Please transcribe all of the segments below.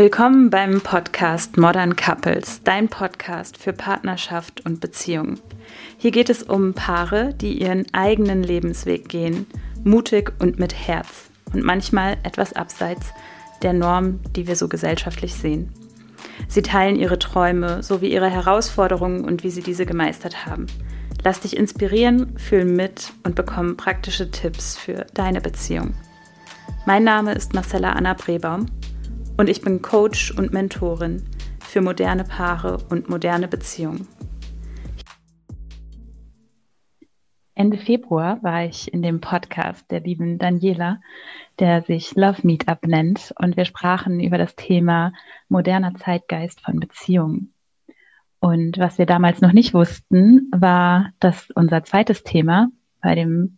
Willkommen beim Podcast Modern Couples, dein Podcast für Partnerschaft und Beziehung. Hier geht es um Paare, die ihren eigenen Lebensweg gehen, mutig und mit Herz und manchmal etwas abseits der Norm, die wir so gesellschaftlich sehen. Sie teilen ihre Träume sowie ihre Herausforderungen und wie sie diese gemeistert haben. Lass dich inspirieren, fühl mit und bekomme praktische Tipps für deine Beziehung. Mein Name ist Marcella Anna Brebaum und ich bin Coach und Mentorin für moderne Paare und moderne Beziehungen. Ende Februar war ich in dem Podcast der lieben Daniela, der sich Love Meetup nennt, und wir sprachen über das Thema moderner Zeitgeist von Beziehungen. Und was wir damals noch nicht wussten, war, dass unser zweites Thema, bei dem,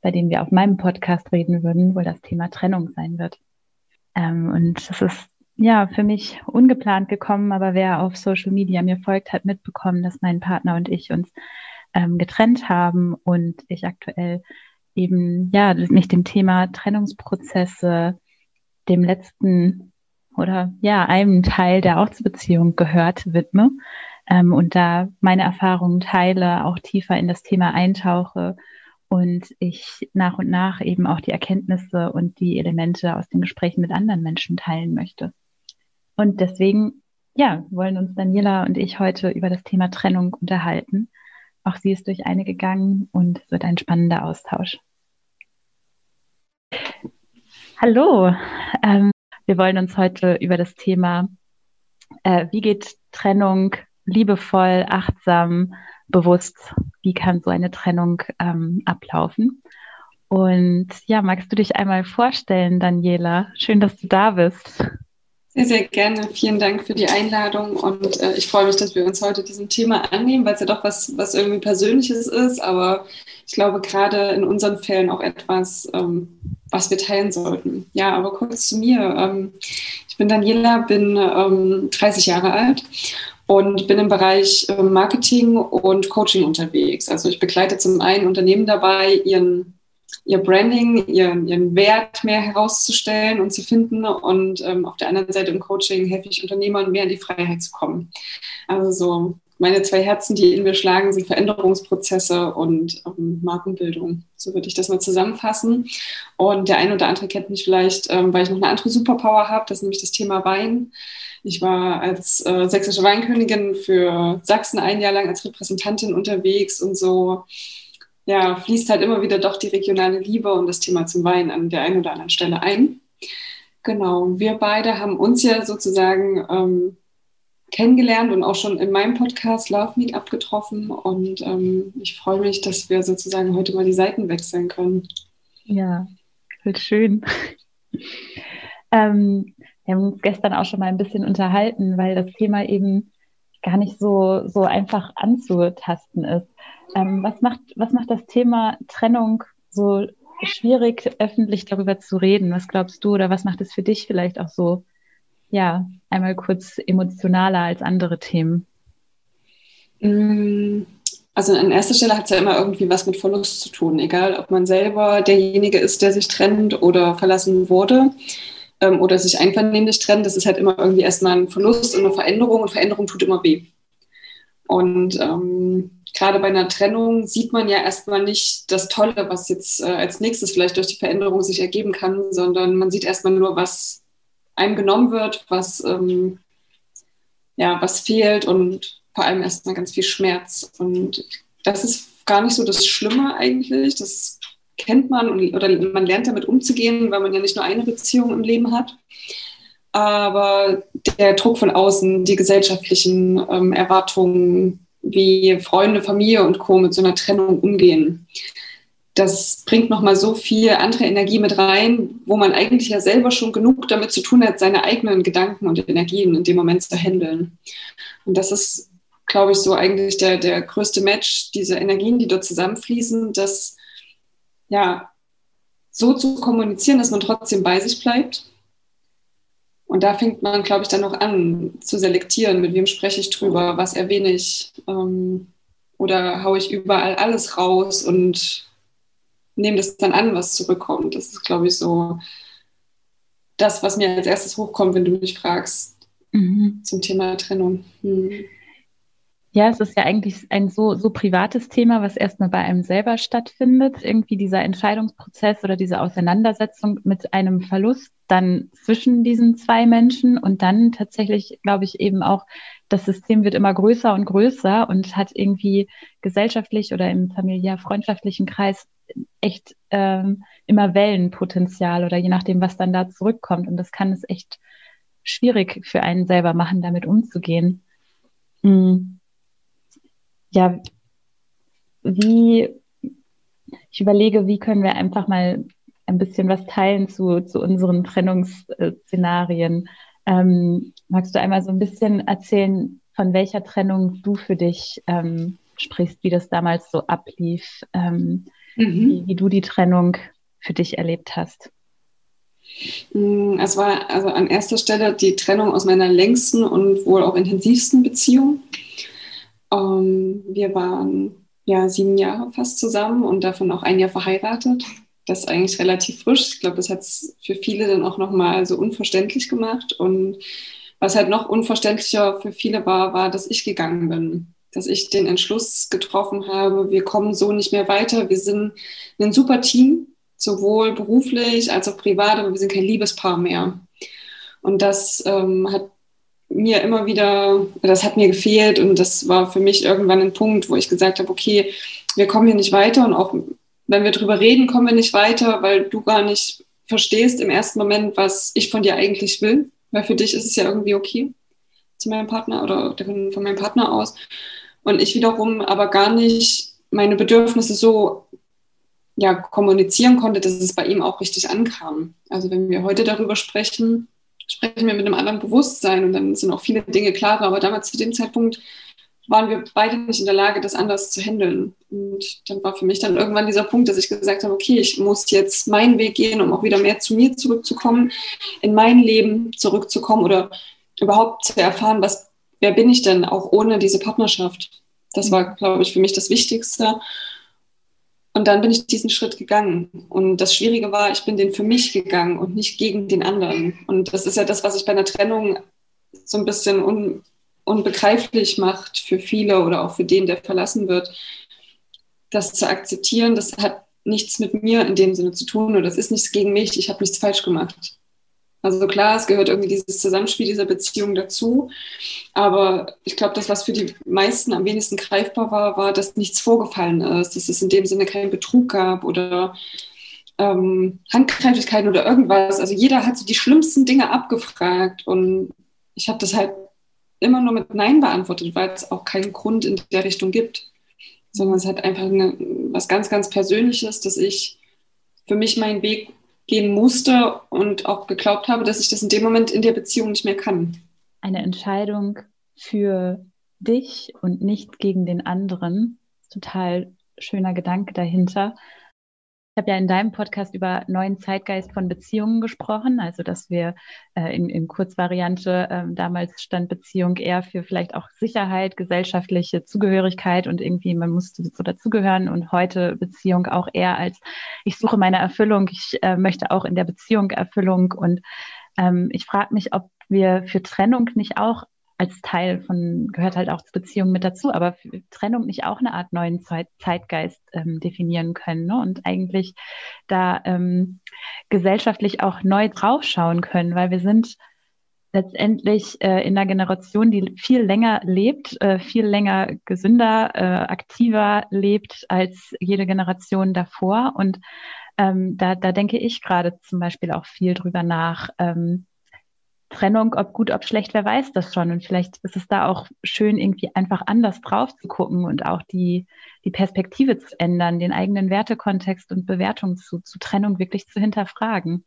bei dem wir auf meinem Podcast reden würden, wohl das Thema Trennung sein wird. Ähm, und das ist ja für mich ungeplant gekommen, aber wer auf Social Media mir folgt, hat mitbekommen, dass mein Partner und ich uns ähm, getrennt haben und ich aktuell eben ja mich dem Thema Trennungsprozesse, dem letzten oder ja einem Teil, der auch zur Beziehung gehört, widme ähm, und da meine Erfahrungen teile, auch tiefer in das Thema eintauche und ich nach und nach eben auch die Erkenntnisse und die Elemente aus den Gesprächen mit anderen Menschen teilen möchte. Und deswegen, ja, wollen uns Daniela und ich heute über das Thema Trennung unterhalten. Auch sie ist durch eine gegangen und es wird ein spannender Austausch. Hallo, ähm, wir wollen uns heute über das Thema, äh, wie geht Trennung liebevoll, achtsam bewusst, wie kann so eine Trennung ähm, ablaufen. Und ja, magst du dich einmal vorstellen, Daniela? Schön, dass du da bist. Sehr, sehr gerne. Vielen Dank für die Einladung und äh, ich freue mich, dass wir uns heute diesem Thema annehmen, weil es ja doch was, was irgendwie Persönliches ist, aber ich glaube gerade in unseren Fällen auch etwas, ähm, was wir teilen sollten. Ja, aber kurz zu mir. Ähm, ich bin Daniela, bin ähm, 30 Jahre alt und bin im Bereich äh, Marketing und Coaching unterwegs. Also ich begleite zum einen Unternehmen dabei, ihren, ihr Branding, ihren, ihren Wert mehr herauszustellen und zu finden. Und ähm, auf der anderen Seite im Coaching helfe ich Unternehmern mehr in die Freiheit zu kommen. Also so meine zwei Herzen, die in mir schlagen, sind Veränderungsprozesse und ähm, Markenbildung. So würde ich das mal zusammenfassen. Und der eine oder andere kennt mich vielleicht, ähm, weil ich noch eine andere Superpower habe, das ist nämlich das Thema Wein. Ich war als äh, sächsische Weinkönigin für Sachsen ein Jahr lang als Repräsentantin unterwegs und so ja, fließt halt immer wieder doch die regionale Liebe und das Thema zum Wein an der einen oder anderen Stelle ein. Genau, wir beide haben uns ja sozusagen ähm, kennengelernt und auch schon in meinem Podcast Love Meet abgetroffen und ähm, ich freue mich, dass wir sozusagen heute mal die Seiten wechseln können. Ja, voll schön. ähm, wir haben uns gestern auch schon mal ein bisschen unterhalten, weil das Thema eben gar nicht so, so einfach anzutasten ist. Ähm, was, macht, was macht das Thema Trennung so schwierig, öffentlich darüber zu reden? Was glaubst du oder was macht es für dich vielleicht auch so, ja, einmal kurz emotionaler als andere Themen? Mm, also an erster Stelle hat es ja immer irgendwie was mit Verlust zu tun, egal ob man selber derjenige ist, der sich trennt oder verlassen wurde ähm, oder sich einvernehmlich trennen, das ist halt immer irgendwie erstmal ein Verlust und eine Veränderung und Veränderung tut immer weh. Und ähm, gerade bei einer Trennung sieht man ja erstmal nicht das Tolle, was jetzt äh, als nächstes vielleicht durch die Veränderung sich ergeben kann, sondern man sieht erstmal nur, was einem genommen wird, was, ähm, ja, was fehlt und vor allem erstmal ganz viel Schmerz. Und das ist gar nicht so das Schlimme eigentlich. Das kennt man oder man lernt damit umzugehen, weil man ja nicht nur eine Beziehung im Leben hat. Aber der Druck von außen, die gesellschaftlichen ähm, Erwartungen, wie Freunde, Familie und Co. mit so einer Trennung umgehen, das bringt nochmal so viel andere Energie mit rein, wo man eigentlich ja selber schon genug damit zu tun hat, seine eigenen Gedanken und Energien in dem Moment zu handeln. Und das ist, glaube ich, so eigentlich der, der größte Match, diese Energien, die dort zusammenfließen, dass ja, so zu kommunizieren, dass man trotzdem bei sich bleibt. Und da fängt man, glaube ich, dann noch an zu selektieren, mit wem spreche ich drüber, was erwähne ich ähm, oder haue ich überall alles raus und nehme das dann an, was zurückkommt. Das ist, glaube ich, so das, was mir als erstes hochkommt, wenn du mich fragst mhm. zum Thema Trennung. Hm. Ja, es ist ja eigentlich ein so, so privates Thema, was erstmal bei einem selber stattfindet. Irgendwie dieser Entscheidungsprozess oder diese Auseinandersetzung mit einem Verlust dann zwischen diesen zwei Menschen und dann tatsächlich, glaube ich, eben auch, das System wird immer größer und größer und hat irgendwie gesellschaftlich oder im familiär-freundschaftlichen Kreis echt ähm, immer Wellenpotenzial oder je nachdem, was dann da zurückkommt. Und das kann es echt schwierig für einen selber machen, damit umzugehen. Mhm ja, wie, ich überlege, wie können wir einfach mal ein bisschen was teilen zu, zu unseren Trennungsszenarien. Ähm, magst du einmal so ein bisschen erzählen, von welcher Trennung du für dich ähm, sprichst, wie das damals so ablief, ähm, mhm. wie, wie du die Trennung für dich erlebt hast? Mm, es war also an erster Stelle die Trennung aus meiner längsten und wohl auch intensivsten Beziehung. Ähm, wir waren ja sieben Jahre fast zusammen und davon auch ein Jahr verheiratet. Das ist eigentlich relativ frisch. Ich glaube, das hat es für viele dann auch nochmal so unverständlich gemacht. Und was halt noch unverständlicher für viele war, war, dass ich gegangen bin. Dass ich den Entschluss getroffen habe, wir kommen so nicht mehr weiter. Wir sind ein super Team, sowohl beruflich als auch privat, aber wir sind kein Liebespaar mehr. Und das ähm, hat mir immer wieder, das hat mir gefehlt und das war für mich irgendwann ein Punkt, wo ich gesagt habe, okay, wir kommen hier nicht weiter und auch wenn wir drüber reden, kommen wir nicht weiter, weil du gar nicht verstehst im ersten Moment, was ich von dir eigentlich will, weil für dich ist es ja irgendwie okay zu meinem Partner oder von meinem Partner aus und ich wiederum aber gar nicht meine Bedürfnisse so ja, kommunizieren konnte, dass es bei ihm auch richtig ankam. Also wenn wir heute darüber sprechen, sprechen wir mit einem anderen Bewusstsein und dann sind auch viele Dinge klarer. Aber damals zu dem Zeitpunkt waren wir beide nicht in der Lage, das anders zu handeln. Und dann war für mich dann irgendwann dieser Punkt, dass ich gesagt habe, okay, ich muss jetzt meinen Weg gehen, um auch wieder mehr zu mir zurückzukommen, in mein Leben zurückzukommen oder überhaupt zu erfahren, was, wer bin ich denn auch ohne diese Partnerschaft. Das war, glaube ich, für mich das Wichtigste. Und dann bin ich diesen Schritt gegangen. Und das Schwierige war, ich bin den für mich gegangen und nicht gegen den anderen. Und das ist ja das, was sich bei einer Trennung so ein bisschen un, unbegreiflich macht für viele oder auch für den, der verlassen wird. Das zu akzeptieren, das hat nichts mit mir in dem Sinne zu tun oder das ist nichts gegen mich, ich habe nichts falsch gemacht. Also klar, es gehört irgendwie dieses Zusammenspiel dieser Beziehung dazu. Aber ich glaube, das, was für die meisten am wenigsten greifbar war, war, dass nichts vorgefallen ist, dass es in dem Sinne keinen Betrug gab oder ähm, Handgreiflichkeiten oder irgendwas. Also jeder hat so die schlimmsten Dinge abgefragt und ich habe das halt immer nur mit Nein beantwortet, weil es auch keinen Grund in der Richtung gibt, sondern es hat einfach eine, was ganz, ganz Persönliches, dass ich für mich meinen Weg gehen musste und auch geglaubt habe, dass ich das in dem Moment in der Beziehung nicht mehr kann. Eine Entscheidung für dich und nicht gegen den anderen. Total schöner Gedanke dahinter. Ich habe ja in deinem Podcast über neuen Zeitgeist von Beziehungen gesprochen, also dass wir äh, in, in Kurzvariante äh, damals stand Beziehung eher für vielleicht auch Sicherheit, gesellschaftliche Zugehörigkeit und irgendwie man musste so dazugehören und heute Beziehung auch eher als ich suche meine Erfüllung, ich äh, möchte auch in der Beziehung Erfüllung und ähm, ich frage mich, ob wir für Trennung nicht auch als Teil von, gehört halt auch zur Beziehung mit dazu, aber Trennung nicht auch eine Art neuen Zeit, Zeitgeist ähm, definieren können ne? und eigentlich da ähm, gesellschaftlich auch neu draufschauen können, weil wir sind letztendlich äh, in einer Generation, die viel länger lebt, äh, viel länger gesünder, äh, aktiver lebt als jede Generation davor. Und ähm, da, da denke ich gerade zum Beispiel auch viel drüber nach, ähm, Trennung, ob gut, ob schlecht, wer weiß das schon. Und vielleicht ist es da auch schön, irgendwie einfach anders drauf zu gucken und auch die, die Perspektive zu ändern, den eigenen Wertekontext und Bewertung zu, zu Trennung wirklich zu hinterfragen.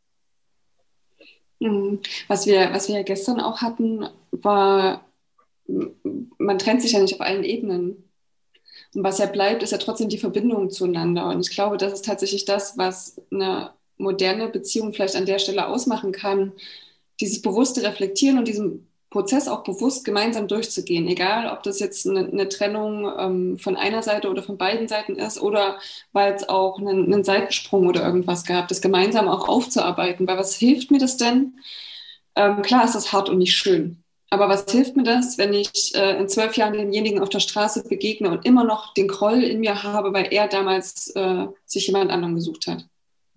Mhm. Was wir, was wir ja gestern auch hatten, war, man trennt sich ja nicht auf allen Ebenen. Und was ja bleibt, ist ja trotzdem die Verbindung zueinander. Und ich glaube, das ist tatsächlich das, was eine moderne Beziehung vielleicht an der Stelle ausmachen kann, dieses bewusste Reflektieren und diesem Prozess auch bewusst gemeinsam durchzugehen, egal ob das jetzt eine, eine Trennung ähm, von einer Seite oder von beiden Seiten ist oder weil es auch einen, einen, Seitensprung oder irgendwas gab, das gemeinsam auch aufzuarbeiten. Weil was hilft mir das denn? Ähm, klar ist das hart und nicht schön. Aber was hilft mir das, wenn ich äh, in zwölf Jahren denjenigen auf der Straße begegne und immer noch den Groll in mir habe, weil er damals äh, sich jemand anderen gesucht hat?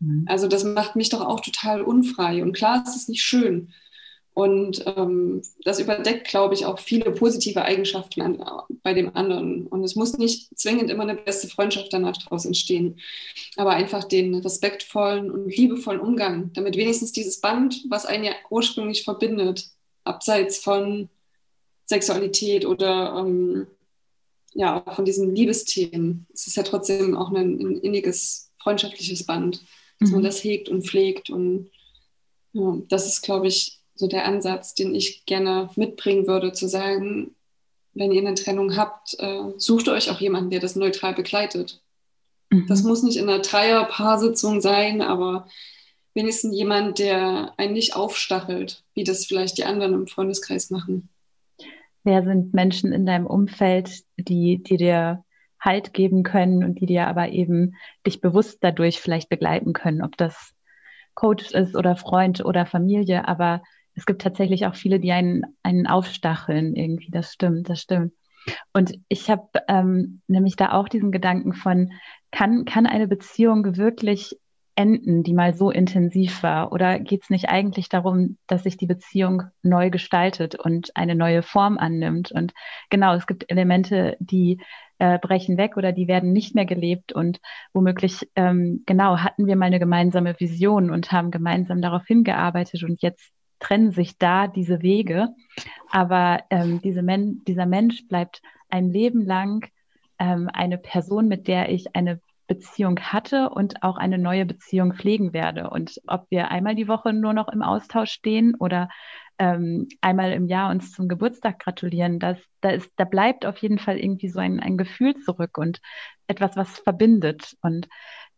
Mhm. Also das macht mich doch auch total unfrei. Und klar ist es nicht schön. Und ähm, das überdeckt, glaube ich, auch viele positive Eigenschaften an, bei dem anderen. Und es muss nicht zwingend immer eine beste Freundschaft danach daraus entstehen, aber einfach den respektvollen und liebevollen Umgang, damit wenigstens dieses Band, was einen ja ursprünglich verbindet, abseits von Sexualität oder ähm, ja, von diesen Liebesthemen, es ist ja trotzdem auch ein, ein inniges freundschaftliches Band, dass mhm. man das hegt und pflegt. Und ja, das ist, glaube ich, so der Ansatz, den ich gerne mitbringen würde, zu sagen, wenn ihr eine Trennung habt, äh, sucht euch auch jemanden, der das neutral begleitet. Mhm. Das muss nicht in einer Dreier-Paarsitzung sein, aber wenigstens jemand, der einen nicht aufstachelt, wie das vielleicht die anderen im Freundeskreis machen. Wer sind Menschen in deinem Umfeld, die, die dir Halt geben können und die dir aber eben dich bewusst dadurch vielleicht begleiten können, ob das Coach ist oder Freund oder Familie, aber es gibt tatsächlich auch viele, die einen, einen aufstacheln irgendwie. Das stimmt, das stimmt. Und ich habe ähm, nämlich da auch diesen Gedanken von, kann, kann eine Beziehung wirklich enden, die mal so intensiv war? Oder geht es nicht eigentlich darum, dass sich die Beziehung neu gestaltet und eine neue Form annimmt? Und genau, es gibt Elemente, die äh, brechen weg oder die werden nicht mehr gelebt und womöglich, ähm, genau, hatten wir mal eine gemeinsame Vision und haben gemeinsam darauf hingearbeitet und jetzt trennen sich da diese Wege. Aber ähm, diese Men dieser Mensch bleibt ein Leben lang ähm, eine Person, mit der ich eine Beziehung hatte und auch eine neue Beziehung pflegen werde. Und ob wir einmal die Woche nur noch im Austausch stehen oder ähm, einmal im Jahr uns zum Geburtstag gratulieren, das, da, ist, da bleibt auf jeden Fall irgendwie so ein, ein Gefühl zurück und etwas, was verbindet. Und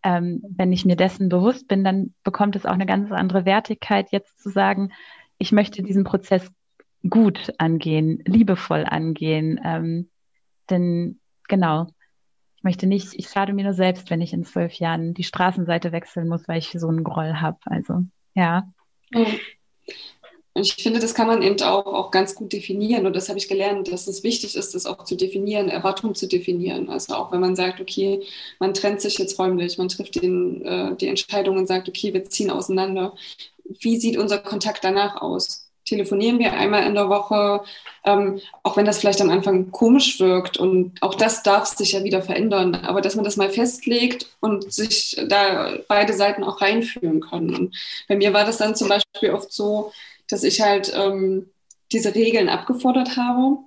ähm, wenn ich mir dessen bewusst bin, dann bekommt es auch eine ganz andere Wertigkeit, jetzt zu sagen, ich möchte diesen Prozess gut angehen, liebevoll angehen. Ähm, denn genau, ich möchte nicht, ich schade mir nur selbst, wenn ich in zwölf Jahren die Straßenseite wechseln muss, weil ich so einen Groll habe. Also, ja. Ich finde, das kann man eben auch, auch ganz gut definieren. Und das habe ich gelernt, dass es wichtig ist, das auch zu definieren, Erwartungen zu definieren. Also auch wenn man sagt, okay, man trennt sich jetzt räumlich, man trifft den, äh, die Entscheidung und sagt, okay, wir ziehen auseinander. Wie sieht unser Kontakt danach aus? Telefonieren wir einmal in der Woche, ähm, auch wenn das vielleicht am Anfang komisch wirkt. Und auch das darf sich ja wieder verändern. Aber dass man das mal festlegt und sich da beide Seiten auch reinführen können. Und bei mir war das dann zum Beispiel oft so, dass ich halt ähm, diese Regeln abgefordert habe,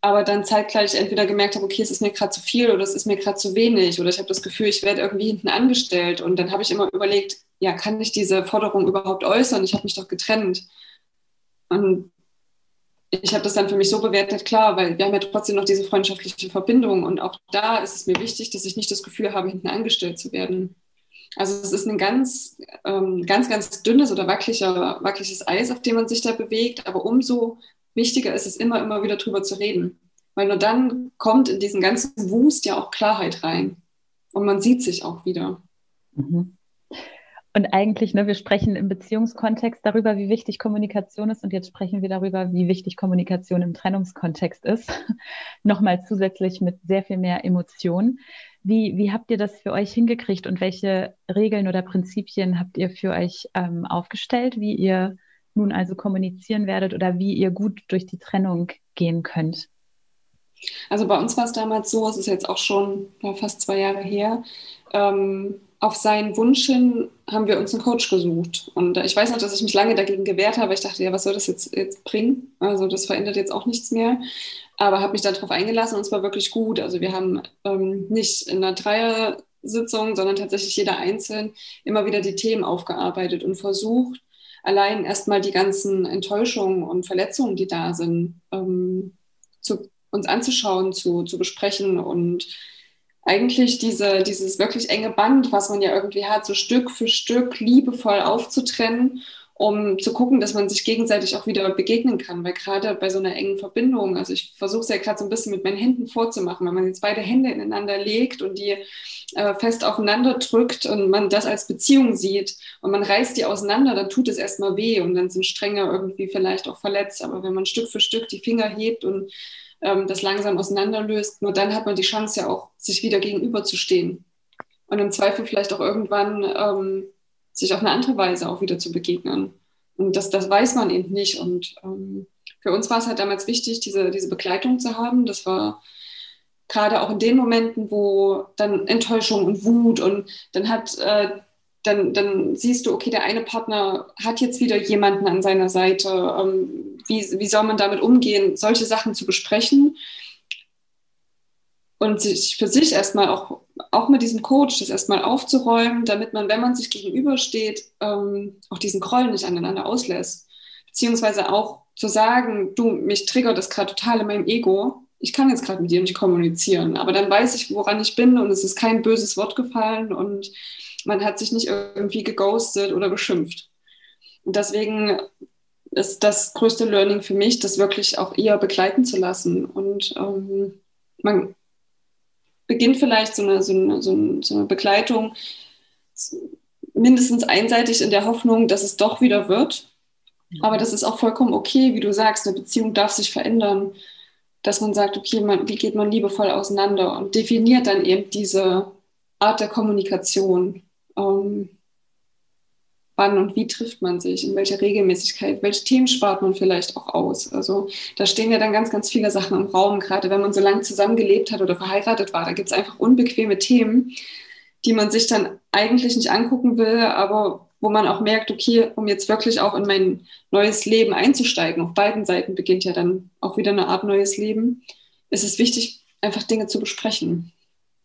aber dann zeitgleich entweder gemerkt habe, okay, es ist mir gerade zu viel oder es ist mir gerade zu wenig oder ich habe das Gefühl, ich werde irgendwie hinten angestellt. Und dann habe ich immer überlegt, ja, kann ich diese Forderung überhaupt äußern? Ich habe mich doch getrennt. Und ich habe das dann für mich so bewertet, klar, weil wir haben ja trotzdem noch diese freundschaftliche Verbindung und auch da ist es mir wichtig, dass ich nicht das Gefühl habe, hinten angestellt zu werden. Also es ist ein ganz, ähm, ganz, ganz dünnes oder wackeliger, wackeliges Eis, auf dem man sich da bewegt, aber umso wichtiger ist es immer, immer wieder drüber zu reden. Weil nur dann kommt in diesen ganzen Wust ja auch Klarheit rein und man sieht sich auch wieder. Mhm. Und eigentlich, ne, wir sprechen im Beziehungskontext darüber, wie wichtig Kommunikation ist. Und jetzt sprechen wir darüber, wie wichtig Kommunikation im Trennungskontext ist. Nochmal zusätzlich mit sehr viel mehr Emotionen. Wie, wie habt ihr das für euch hingekriegt und welche Regeln oder Prinzipien habt ihr für euch ähm, aufgestellt, wie ihr nun also kommunizieren werdet oder wie ihr gut durch die Trennung gehen könnt? Also bei uns war es damals so, es ist jetzt auch schon ja, fast zwei Jahre her, ähm, auf seinen Wunsch hin haben wir uns einen Coach gesucht. Und ich weiß noch, dass ich mich lange dagegen gewehrt habe. Ich dachte, ja, was soll das jetzt, jetzt bringen? Also das verändert jetzt auch nichts mehr. Aber habe mich dann darauf eingelassen und es war wirklich gut. Also wir haben ähm, nicht in einer Dreier-Sitzung, sondern tatsächlich jeder einzeln immer wieder die Themen aufgearbeitet und versucht, allein erstmal die ganzen Enttäuschungen und Verletzungen, die da sind, ähm, zu, uns anzuschauen, zu, zu besprechen und eigentlich diese, dieses wirklich enge Band, was man ja irgendwie hat, so Stück für Stück liebevoll aufzutrennen um zu gucken, dass man sich gegenseitig auch wieder begegnen kann. Weil gerade bei so einer engen Verbindung, also ich versuche es ja gerade so ein bisschen mit meinen Händen vorzumachen, wenn man jetzt beide Hände ineinander legt und die äh, fest aufeinander drückt und man das als Beziehung sieht und man reißt die auseinander, dann tut es erstmal weh und dann sind Stränge irgendwie vielleicht auch verletzt. Aber wenn man Stück für Stück die Finger hebt und ähm, das langsam auseinanderlöst, nur dann hat man die Chance ja auch, sich wieder gegenüberzustehen. Und im Zweifel vielleicht auch irgendwann ähm, sich auf eine andere Weise auch wieder zu begegnen. Und das, das weiß man eben nicht. Und ähm, für uns war es halt damals wichtig, diese, diese Begleitung zu haben. Das war gerade auch in den Momenten, wo dann Enttäuschung und Wut und dann hat, äh, dann, dann siehst du, okay, der eine Partner hat jetzt wieder jemanden an seiner Seite. Ähm, wie, wie soll man damit umgehen, solche Sachen zu besprechen? und sich für sich erstmal auch, auch mit diesem Coach das erstmal aufzuräumen, damit man, wenn man sich gegenübersteht, ähm, auch diesen Groll nicht aneinander auslässt. Beziehungsweise auch zu sagen, du, mich triggert das gerade total in meinem Ego. Ich kann jetzt gerade mit dir nicht kommunizieren, aber dann weiß ich, woran ich bin und es ist kein böses Wort gefallen und man hat sich nicht irgendwie geghostet oder beschimpft. Und deswegen ist das größte Learning für mich, das wirklich auch eher begleiten zu lassen. Und ähm, man, beginnt vielleicht so eine, so eine, so eine Begleitung mindestens einseitig in der Hoffnung, dass es doch wieder wird. Aber das ist auch vollkommen okay, wie du sagst, eine Beziehung darf sich verändern, dass man sagt, okay, man, wie geht man liebevoll auseinander und definiert dann eben diese Art der Kommunikation. Ähm, wann und wie trifft man sich, in welcher Regelmäßigkeit, welche Themen spart man vielleicht auch aus. Also da stehen ja dann ganz, ganz viele Sachen im Raum, gerade wenn man so lange zusammengelebt hat oder verheiratet war. Da gibt es einfach unbequeme Themen, die man sich dann eigentlich nicht angucken will, aber wo man auch merkt, okay, um jetzt wirklich auch in mein neues Leben einzusteigen, auf beiden Seiten beginnt ja dann auch wieder eine Art neues Leben, ist es wichtig, einfach Dinge zu besprechen.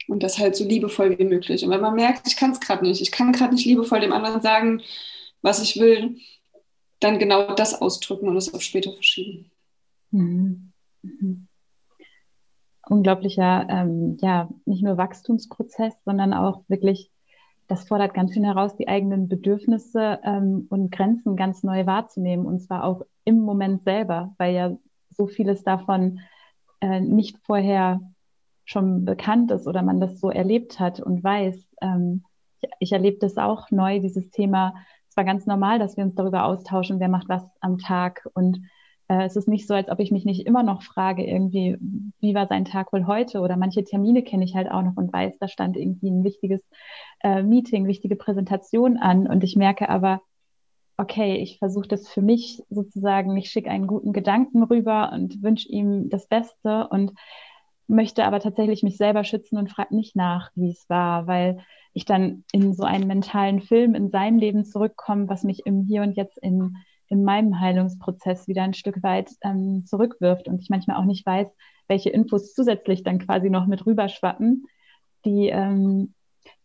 Und das halt so liebevoll wie möglich. Und wenn man merkt, ich kann es gerade nicht, ich kann gerade nicht liebevoll dem anderen sagen, was ich will, dann genau das ausdrücken und es auf später verschieben. Mhm. Mhm. Unglaublicher, ähm, ja, nicht nur Wachstumsprozess, sondern auch wirklich, das fordert ganz schön heraus, die eigenen Bedürfnisse ähm, und Grenzen ganz neu wahrzunehmen und zwar auch im Moment selber, weil ja so vieles davon äh, nicht vorher schon bekannt ist oder man das so erlebt hat und weiß. Ähm, ich, ich erlebe das auch neu, dieses Thema. Es war ganz normal, dass wir uns darüber austauschen, wer macht was am Tag. Und äh, es ist nicht so, als ob ich mich nicht immer noch frage, irgendwie, wie war sein Tag wohl heute? Oder manche Termine kenne ich halt auch noch und weiß, da stand irgendwie ein wichtiges äh, Meeting, wichtige Präsentation an. Und ich merke aber, okay, ich versuche das für mich sozusagen, ich schicke einen guten Gedanken rüber und wünsche ihm das Beste und möchte aber tatsächlich mich selber schützen und frage nicht nach, wie es war, weil ich dann in so einen mentalen Film in seinem Leben zurückkomme, was mich im Hier und Jetzt in, in meinem Heilungsprozess wieder ein Stück weit ähm, zurückwirft und ich manchmal auch nicht weiß, welche Infos zusätzlich dann quasi noch mit rüberschwappen, die, ähm,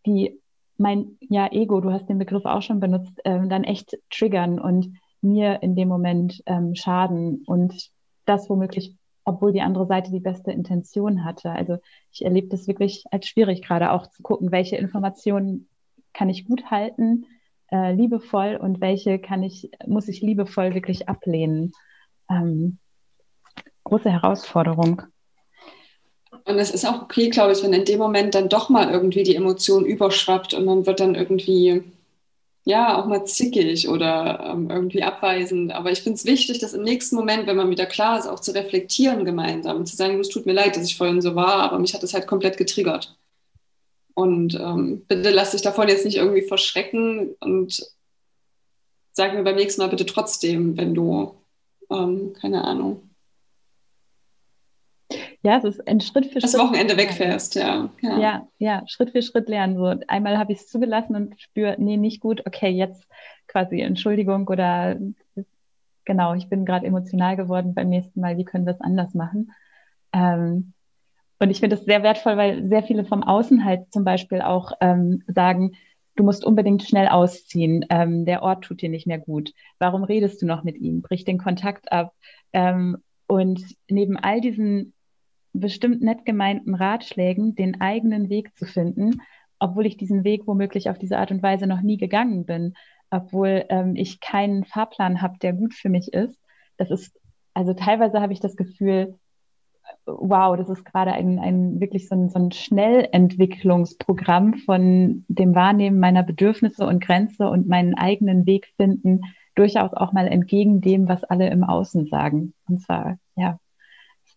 die mein ja, Ego, du hast den Begriff auch schon benutzt, ähm, dann echt triggern und mir in dem Moment ähm, schaden und das womöglich obwohl die andere Seite die beste Intention hatte. Also ich erlebe das wirklich als schwierig, gerade auch zu gucken, welche Informationen kann ich gut halten, äh, liebevoll und welche kann ich, muss ich liebevoll wirklich ablehnen. Ähm, große Herausforderung. Und es ist auch okay, glaube ich, wenn in dem Moment dann doch mal irgendwie die Emotion überschwappt und man wird dann irgendwie ja, auch mal zickig oder ähm, irgendwie abweisend. Aber ich finde es wichtig, dass im nächsten Moment, wenn man wieder klar ist, auch zu reflektieren gemeinsam und zu sagen, es tut mir leid, dass ich vorhin so war, aber mich hat das halt komplett getriggert. Und ähm, bitte lass dich davon jetzt nicht irgendwie verschrecken und sag mir beim nächsten Mal bitte trotzdem, wenn du, ähm, keine Ahnung, ja, es ist ein Schritt für das Schritt. Das Wochenende wegfährst, ja. Ja, ja, ja Schritt für Schritt lernen. So, einmal habe ich es zugelassen und spüre, nee, nicht gut, okay, jetzt quasi Entschuldigung oder genau, ich bin gerade emotional geworden beim nächsten Mal, wie können wir es anders machen? Ähm, und ich finde es sehr wertvoll, weil sehr viele vom Außen halt zum Beispiel auch ähm, sagen, du musst unbedingt schnell ausziehen, ähm, der Ort tut dir nicht mehr gut. Warum redest du noch mit ihm? Brich den Kontakt ab. Ähm, und neben all diesen bestimmt nett gemeinten Ratschlägen den eigenen Weg zu finden, obwohl ich diesen Weg womöglich auf diese Art und Weise noch nie gegangen bin. obwohl ähm, ich keinen Fahrplan habe, der gut für mich ist. Das ist, also teilweise habe ich das Gefühl, wow, das ist gerade ein, ein wirklich so ein, so ein Schnellentwicklungsprogramm von dem Wahrnehmen meiner Bedürfnisse und Grenze und meinen eigenen Weg finden, durchaus auch mal entgegen dem, was alle im Außen sagen. Und zwar, ja.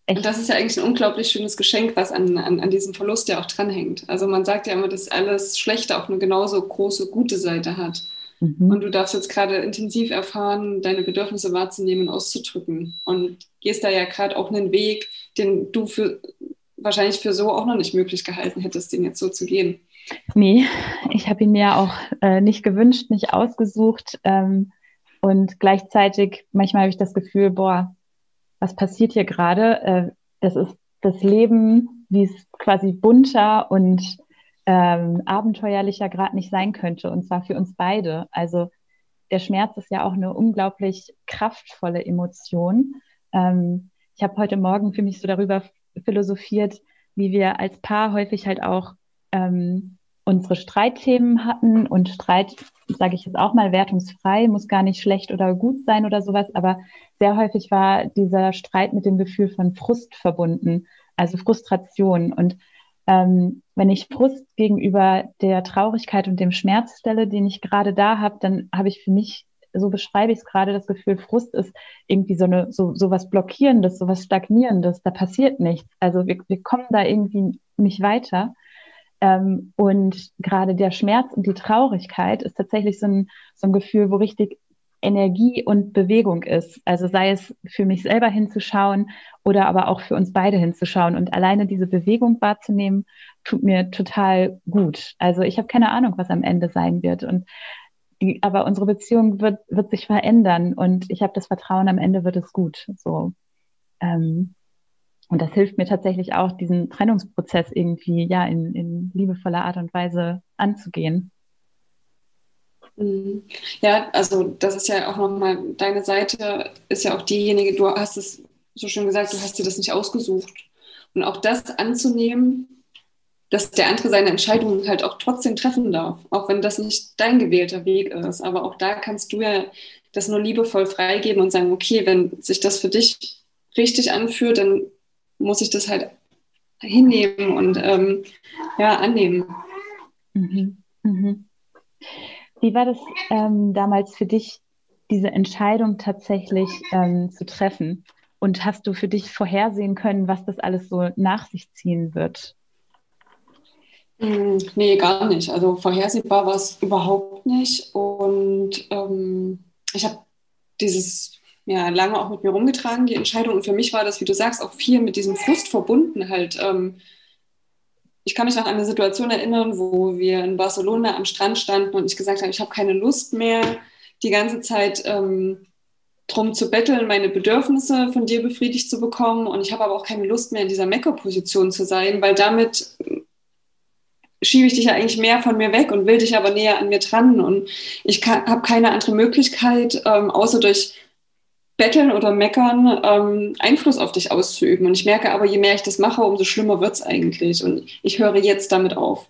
Echt. Und das ist ja eigentlich ein unglaublich schönes Geschenk, was an, an, an diesem Verlust ja auch dranhängt. Also man sagt ja immer, dass alles Schlechte auch eine genauso große gute Seite hat. Mhm. Und du darfst jetzt gerade intensiv erfahren, deine Bedürfnisse wahrzunehmen und auszudrücken. Und gehst da ja gerade auch einen Weg, den du für wahrscheinlich für so auch noch nicht möglich gehalten hättest, den jetzt so zu gehen. Nee, ich habe ihn mir auch äh, nicht gewünscht, nicht ausgesucht. Ähm, und gleichzeitig, manchmal habe ich das Gefühl, boah, was passiert hier gerade? Äh, das ist das Leben, wie es quasi bunter und ähm, abenteuerlicher gerade nicht sein könnte. Und zwar für uns beide. Also der Schmerz ist ja auch eine unglaublich kraftvolle Emotion. Ähm, ich habe heute Morgen für mich so darüber philosophiert, wie wir als Paar häufig halt auch ähm, unsere Streitthemen hatten und Streit, sage ich jetzt auch mal, wertungsfrei, muss gar nicht schlecht oder gut sein oder sowas, aber sehr häufig war dieser Streit mit dem Gefühl von Frust verbunden, also Frustration. Und ähm, wenn ich Frust gegenüber der Traurigkeit und dem Schmerz stelle, den ich gerade da habe, dann habe ich für mich, so beschreibe ich es gerade, das Gefühl, Frust ist irgendwie so eine so, so was Blockierendes, so was Stagnierendes, da passiert nichts. Also wir, wir kommen da irgendwie nicht weiter. Ähm, und gerade der Schmerz und die Traurigkeit ist tatsächlich so ein, so ein Gefühl, wo richtig Energie und Bewegung ist. Also sei es für mich selber hinzuschauen oder aber auch für uns beide hinzuschauen. Und alleine diese Bewegung wahrzunehmen, tut mir total gut. Also ich habe keine Ahnung, was am Ende sein wird. Und die, aber unsere Beziehung wird, wird sich verändern und ich habe das Vertrauen, am Ende wird es gut. So. Ähm, und das hilft mir tatsächlich auch, diesen Trennungsprozess irgendwie ja in, in liebevoller Art und Weise anzugehen. Mhm. Ja, also das ist ja auch nochmal, deine Seite ist ja auch diejenige, du hast es so schön gesagt, du hast dir das nicht ausgesucht. Und auch das anzunehmen, dass der andere seine Entscheidungen halt auch trotzdem treffen darf, auch wenn das nicht dein gewählter Weg ist. Aber auch da kannst du ja das nur liebevoll freigeben und sagen, okay, wenn sich das für dich richtig anfühlt, dann muss ich das halt hinnehmen und ähm, ja, annehmen. Mhm. Mhm. Wie war das ähm, damals für dich, diese Entscheidung tatsächlich ähm, zu treffen? Und hast du für dich vorhersehen können, was das alles so nach sich ziehen wird? Hm, nee, gar nicht. Also vorhersehbar war es überhaupt nicht. Und ähm, ich habe dieses ja lange auch mit mir rumgetragen, die Entscheidung. Und für mich war das, wie du sagst, auch viel mit diesem Frust verbunden halt. Ähm, ich kann mich noch an eine Situation erinnern, wo wir in Barcelona am Strand standen und ich gesagt habe, ich habe keine Lust mehr, die ganze Zeit ähm, drum zu betteln, meine Bedürfnisse von dir befriedigt zu bekommen. Und ich habe aber auch keine Lust mehr, in dieser Mecker-Position zu sein, weil damit schiebe ich dich ja eigentlich mehr von mir weg und will dich aber näher an mir dran. Und ich habe keine andere Möglichkeit, ähm, außer durch Betteln oder Meckern ähm, Einfluss auf dich auszuüben. Und ich merke aber, je mehr ich das mache, umso schlimmer wird es eigentlich. Und ich höre jetzt damit auf.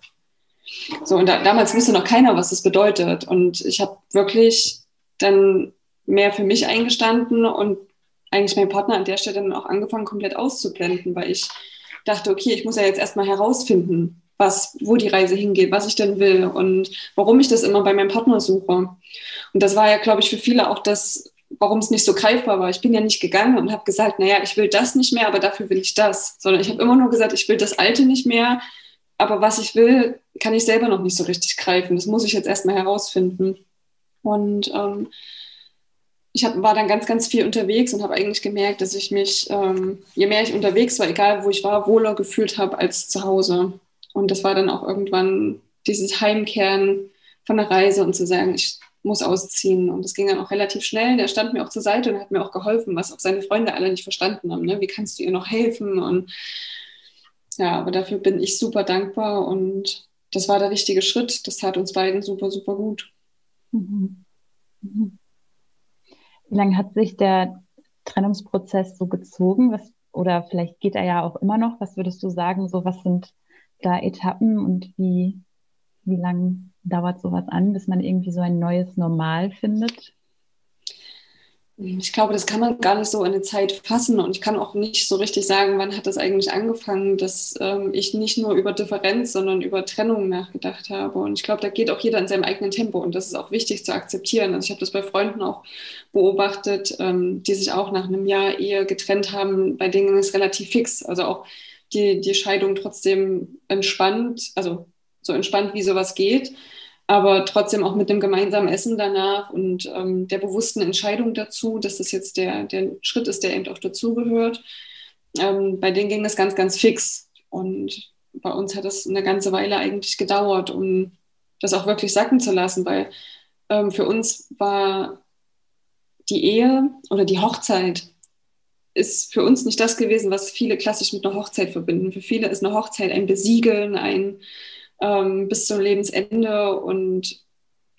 So, und da, damals wusste noch keiner, was das bedeutet. Und ich habe wirklich dann mehr für mich eingestanden und eigentlich meinen Partner an der Stelle dann auch angefangen, komplett auszublenden, weil ich dachte, okay, ich muss ja jetzt erstmal herausfinden, was, wo die Reise hingeht, was ich denn will und warum ich das immer bei meinem Partner suche. Und das war ja, glaube ich, für viele auch das warum es nicht so greifbar war. Ich bin ja nicht gegangen und habe gesagt, naja, ich will das nicht mehr, aber dafür will ich das. Sondern ich habe immer nur gesagt, ich will das Alte nicht mehr, aber was ich will, kann ich selber noch nicht so richtig greifen. Das muss ich jetzt erstmal herausfinden. Und ähm, ich hab, war dann ganz, ganz viel unterwegs und habe eigentlich gemerkt, dass ich mich, ähm, je mehr ich unterwegs war, egal wo ich war, wohler gefühlt habe als zu Hause. Und das war dann auch irgendwann dieses Heimkehren von der Reise und zu sagen, ich muss ausziehen. Und das ging dann auch relativ schnell. Der stand mir auch zur Seite und hat mir auch geholfen, was auch seine Freunde alle nicht verstanden haben. Ne? Wie kannst du ihr noch helfen? Und ja, aber dafür bin ich super dankbar und das war der richtige Schritt. Das tat uns beiden super, super gut. Mhm. Mhm. Wie lange hat sich der Trennungsprozess so gezogen? Was, oder vielleicht geht er ja auch immer noch. Was würdest du sagen? So, was sind da Etappen und wie Wie lange dauert sowas an, bis man irgendwie so ein neues Normal findet? Ich glaube, das kann man gar nicht so in eine Zeit fassen und ich kann auch nicht so richtig sagen, wann hat das eigentlich angefangen, dass ähm, ich nicht nur über Differenz, sondern über Trennung nachgedacht habe. Und ich glaube, da geht auch jeder in seinem eigenen Tempo und das ist auch wichtig zu akzeptieren. Also ich habe das bei Freunden auch beobachtet, ähm, die sich auch nach einem Jahr Ehe getrennt haben, bei denen ist relativ fix. Also auch die, die Scheidung trotzdem entspannt, also so entspannt, wie sowas geht aber trotzdem auch mit dem gemeinsamen Essen danach und ähm, der bewussten Entscheidung dazu, dass das jetzt der, der Schritt ist, der eben auch dazugehört. Ähm, bei denen ging das ganz, ganz fix. Und bei uns hat es eine ganze Weile eigentlich gedauert, um das auch wirklich sacken zu lassen, weil ähm, für uns war die Ehe oder die Hochzeit ist für uns nicht das gewesen, was viele klassisch mit einer Hochzeit verbinden. Für viele ist eine Hochzeit ein Besiegeln, ein ähm, bis zum Lebensende und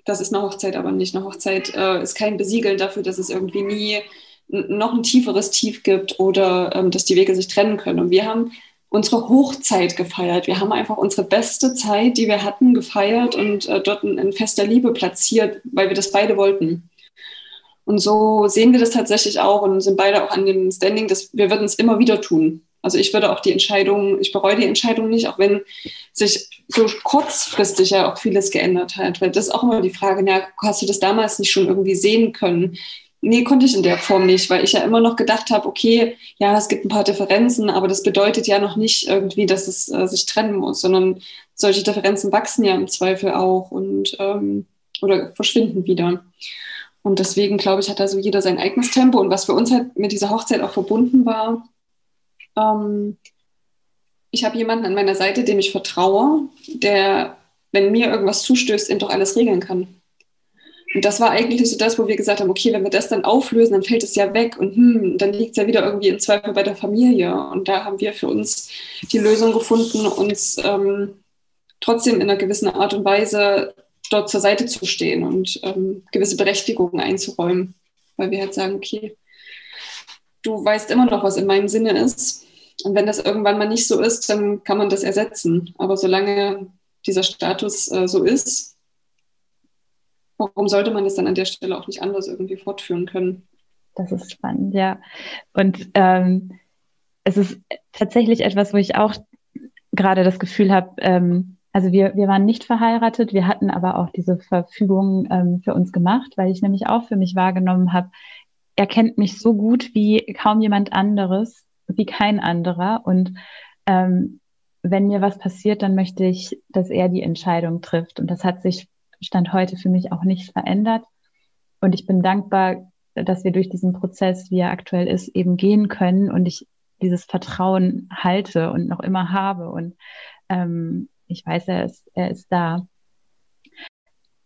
das ist eine Hochzeit aber nicht. Eine Hochzeit äh, ist kein Besiegeln dafür, dass es irgendwie nie noch ein tieferes Tief gibt oder ähm, dass die Wege sich trennen können. Und wir haben unsere Hochzeit gefeiert. Wir haben einfach unsere beste Zeit, die wir hatten, gefeiert und äh, dort in, in fester Liebe platziert, weil wir das beide wollten. Und so sehen wir das tatsächlich auch und sind beide auch an dem Standing, dass wir würden es immer wieder tun. Also ich würde auch die Entscheidung, ich bereue die Entscheidung nicht, auch wenn sich so kurzfristig ja auch vieles geändert hat. Weil das ist auch immer die Frage, ja, hast du das damals nicht schon irgendwie sehen können? Nee, konnte ich in der Form nicht, weil ich ja immer noch gedacht habe, okay, ja, es gibt ein paar Differenzen, aber das bedeutet ja noch nicht irgendwie, dass es äh, sich trennen muss, sondern solche Differenzen wachsen ja im Zweifel auch und ähm, oder verschwinden wieder. Und deswegen, glaube ich, hat da so jeder sein eigenes Tempo. Und was für uns halt mit dieser Hochzeit auch verbunden war, ähm, ich habe jemanden an meiner Seite, dem ich vertraue, der, wenn mir irgendwas zustößt, eben doch alles regeln kann. Und das war eigentlich so das, wo wir gesagt haben, okay, wenn wir das dann auflösen, dann fällt es ja weg und hm, dann liegt es ja wieder irgendwie im Zweifel bei der Familie. Und da haben wir für uns die Lösung gefunden, uns ähm, trotzdem in einer gewissen Art und Weise dort zur Seite zu stehen und ähm, gewisse Berechtigungen einzuräumen. Weil wir halt sagen, okay, du weißt immer noch, was in meinem Sinne ist. Und wenn das irgendwann mal nicht so ist, dann kann man das ersetzen. Aber solange dieser Status äh, so ist, warum sollte man das dann an der Stelle auch nicht anders irgendwie fortführen können? Das ist spannend, ja. Und ähm, es ist tatsächlich etwas, wo ich auch gerade das Gefühl habe, ähm, also wir, wir waren nicht verheiratet, wir hatten aber auch diese Verfügung ähm, für uns gemacht, weil ich nämlich auch für mich wahrgenommen habe, er kennt mich so gut wie kaum jemand anderes wie kein anderer. Und ähm, wenn mir was passiert, dann möchte ich, dass er die Entscheidung trifft. Und das hat sich Stand heute für mich auch nicht verändert. Und ich bin dankbar, dass wir durch diesen Prozess, wie er aktuell ist, eben gehen können und ich dieses Vertrauen halte und noch immer habe. Und ähm, ich weiß, er ist, er ist da.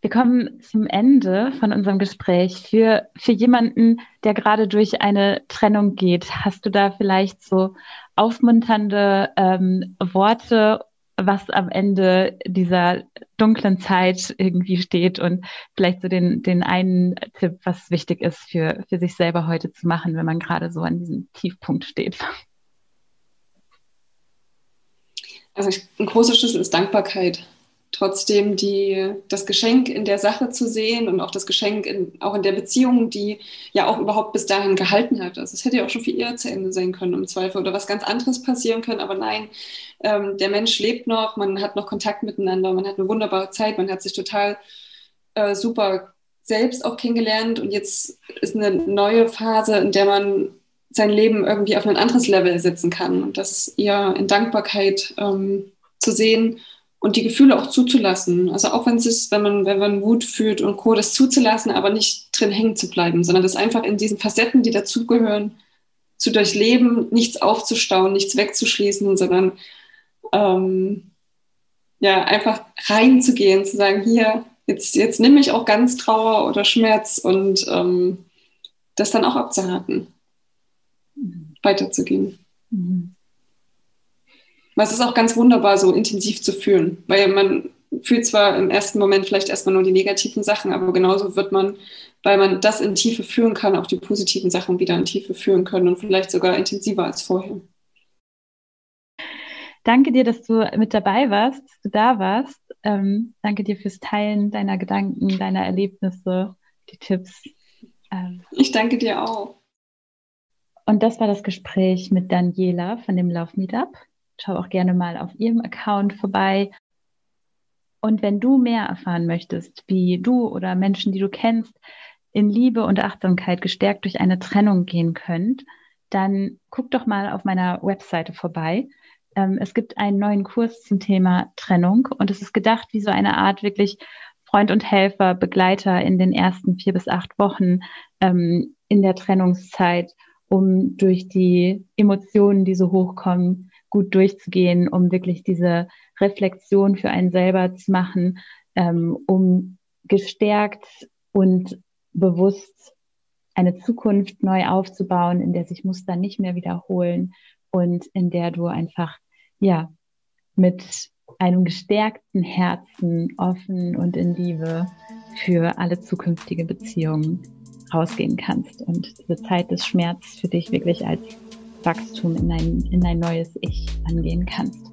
Wir kommen zum Ende von unserem Gespräch. Für, für jemanden, der gerade durch eine Trennung geht, hast du da vielleicht so aufmunternde ähm, Worte, was am Ende dieser dunklen Zeit irgendwie steht und vielleicht so den, den einen Tipp, was wichtig ist für, für sich selber heute zu machen, wenn man gerade so an diesem Tiefpunkt steht? Also ich, ein großer Schlüssel ist Dankbarkeit trotzdem die, das Geschenk in der Sache zu sehen und auch das Geschenk in, auch in der Beziehung, die ja auch überhaupt bis dahin gehalten hat. Also es hätte ja auch schon viel eher zu Ende sein können im Zweifel oder was ganz anderes passieren können, aber nein, ähm, der Mensch lebt noch, man hat noch Kontakt miteinander, man hat eine wunderbare Zeit, man hat sich total äh, super selbst auch kennengelernt. Und jetzt ist eine neue Phase, in der man sein Leben irgendwie auf ein anderes Level setzen kann. Und das eher in Dankbarkeit ähm, zu sehen und die Gefühle auch zuzulassen. Also auch wenn es ist, wenn man, wenn man Wut fühlt und Co., das zuzulassen, aber nicht drin hängen zu bleiben, sondern das einfach in diesen Facetten, die dazugehören, zu durchleben, nichts aufzustauen, nichts wegzuschließen, sondern ähm, ja, einfach reinzugehen, zu sagen, hier, jetzt, jetzt nehme ich auch ganz Trauer oder Schmerz und ähm, das dann auch abzuhaken, mhm. weiterzugehen. Mhm. Was ist auch ganz wunderbar, so intensiv zu fühlen, weil man fühlt zwar im ersten Moment vielleicht erstmal nur die negativen Sachen, aber genauso wird man, weil man das in Tiefe führen kann, auch die positiven Sachen wieder in Tiefe führen können und vielleicht sogar intensiver als vorher. Danke dir, dass du mit dabei warst, dass du da warst Ähm, danke dir fürs Teilen deiner Gedanken, deiner Erlebnisse, die Tipps. Ähm, ich danke dir auch. Und das war das Gespräch mit Daniela von dem Love Meetup. Schau auch gerne mal auf ihrem Account vorbei. Und wenn du mehr erfahren möchtest, wie du oder Menschen, die du kennst, in Liebe und Achtsamkeit gestärkt durch eine Trennung gehen könnt, dann guck doch mal auf meiner Webseite vorbei. Ähm, es gibt einen neuen Kurs zum Thema Trennung und es ist gedacht wie so eine Art wirklich Freund und Helfer, Begleiter in den ersten vier bis acht Wochen ähm, in der Trennungszeit, um durch die Emotionen, die so hochkommen, gut durchzugehen, um wirklich diese Reflexion für einen selber zu machen, ähm, um gestärkt und bewusst eine Zukunft neu aufzubauen, in der sich Muster nicht mehr wiederholen und in der du einfach, ja, mit einem gestärkten Herzen offen und in Liebe für alle zukünftige Beziehungen rausgehen kannst und diese Zeit des Schmerzes für dich wirklich als Wachstum in dein, in dein neues Ich angehen kannst.